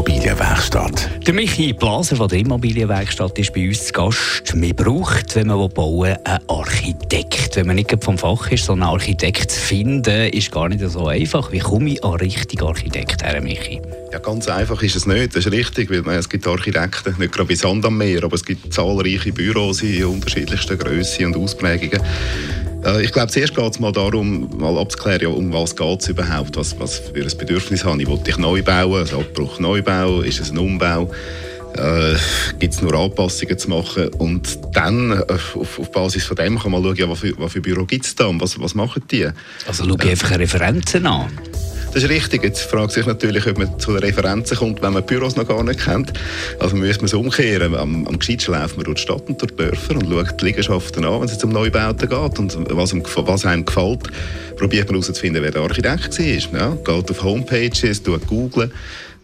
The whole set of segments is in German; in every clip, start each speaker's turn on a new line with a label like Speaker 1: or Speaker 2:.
Speaker 1: Immobilienwerkstatt.
Speaker 2: Der Michi Blaser von der Immobilienwerkstatt ist bei uns zu Gast. Man braucht, wenn man bauen will, einen Architekt. Wenn man nicht vom Fach ist, so einen Architekt zu finden, ist gar nicht so einfach. Wie komme ich an einen richtigen Architekt her, Michi?
Speaker 3: Ja, ganz einfach ist es nicht, das ist richtig, weil es gibt Architekten, nicht gerade bei Sand am Meer, aber es gibt zahlreiche Büros in unterschiedlichsten Grössen und Ausprägungen. Äh, ich glaube, zuerst geht es mal darum, mal abzuklären, ja, um was geht es überhaupt, was, was für ein Bedürfnis habe ich. Wollte ich neu bauen, also Abbruch Neubau, ist es ein Umbau? Äh, gibt es nur Anpassungen zu machen und dann äh, auf, auf, Basis von dem kann man schauen, ja, was für, was für Büro gibt es da und was, was machen die.
Speaker 2: Also schaue ich einfach Referenzen an?
Speaker 3: Das ist richtig. Jetzt fragt sich natürlich, ob man zu den Referenzen kommt, wenn man Büros noch gar nicht kennt. Also müsste man es umkehren. Am, am gescheitsten läuft man durch die Stadt und durch die Dörfer und schaut die Liegenschaften an, wenn es um Neubauten geht und was, was einem gefällt. Probiert man herauszufinden, wer der Architekt war. Ja, geht auf Homepages, googelt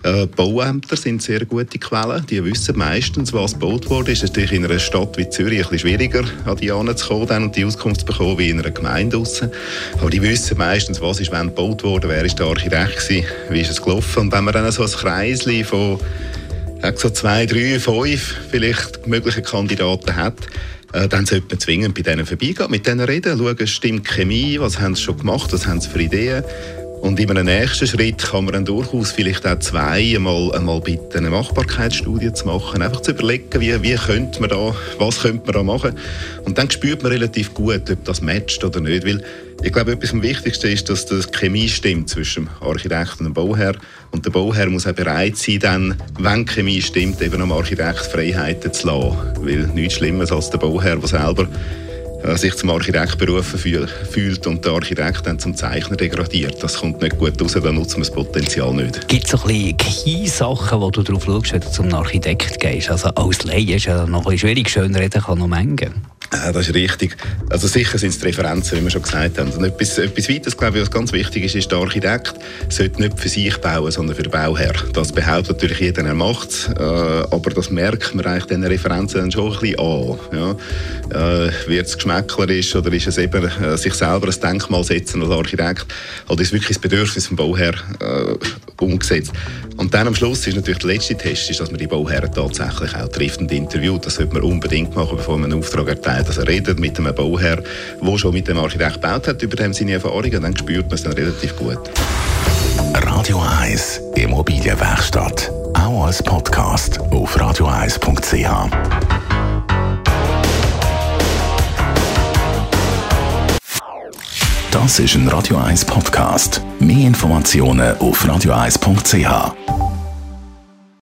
Speaker 3: äh, Bauämter sind sehr gute Quellen. Die wissen meistens, was gebaut wurde. Es ist natürlich in einer Stadt wie Zürich ein bisschen schwieriger, an die anzukommen und die Auskunft zu bekommen, wie in einer Gemeinde draussen. Aber die wissen meistens, was ist wann gebaut wurde, wer ist der Architekt gewesen, wie ist es gelaufen. Und wenn man dann so ein Kreisli von so zwei, drei, fünf vielleicht mögliche Kandidaten hat, äh, dann sollte man zwingend bei denen vorbeigehen, mit denen reden, schauen, stimmt Chemie, was haben sie schon gemacht, was haben sie für Ideen und in einem nächsten Schritt kann man dann durchaus vielleicht auch zwei einmal, einmal bitten, eine Machbarkeitsstudie zu machen, einfach zu überlegen, wie, wie könnte man da, was könnte man da machen. Und dann spürt man relativ gut, ob das matcht oder nicht, weil ich glaube, etwas am Wichtigsten ist, dass die Chemie stimmt zwischen dem Architekt und dem Bauherr. Und der Bauherr muss auch bereit sein, dann, wenn die Chemie stimmt, eben am Architekt Freiheiten zu lassen. Weil nichts Schlimmes als der Bauherr, der selber sich zum Architekt berufen fühlt und der Architekt dann zum Zeichner degradiert. Das kommt nicht gut raus, dann nutzen wir das Potenzial nicht.
Speaker 2: Gibt es so ein bisschen Sachen, wo du darauf schaust, wenn du zum Architekt gehst? Also als Laie ist ja noch ein bisschen schwierig, schön reden kann noch mengen.
Speaker 3: Ja, das ist richtig. Also sicher sind es die Referenzen, wie wir schon gesagt haben. Und etwas, etwas weiteres, glaube ich, was ganz wichtig ist, ist, der Architekt sollte nicht für sich bauen, sondern für den Bauherr. Das behauptet natürlich jeder, er macht es. Äh, aber das merkt man eigentlich diesen Referenzen dann schon ein bisschen an. Ja? Äh, Wird es geschmäcklerisch oder ist es eben äh, sich selber ein Denkmal setzen als Architekt? Oder ist wirklich das Bedürfnis vom Bauherr äh, umgesetzt? Und dann am Schluss ist natürlich der letzte Test, ist, dass man die Bauherren tatsächlich auch trifft und interviewt. Das sollte man unbedingt machen, bevor man einen Auftrag erteilt. Also redet mit einem Bauherr, der schon mit dem Architekt gebaut hat, über dem seine Erfahrungen, dann spürt man es dann relativ gut.
Speaker 1: Radio 1 Immobilienwerkstatt. Auch als Podcast auf radio1.ch. Das ist ein Radio 1 Podcast. Mehr Informationen auf radio1.ch.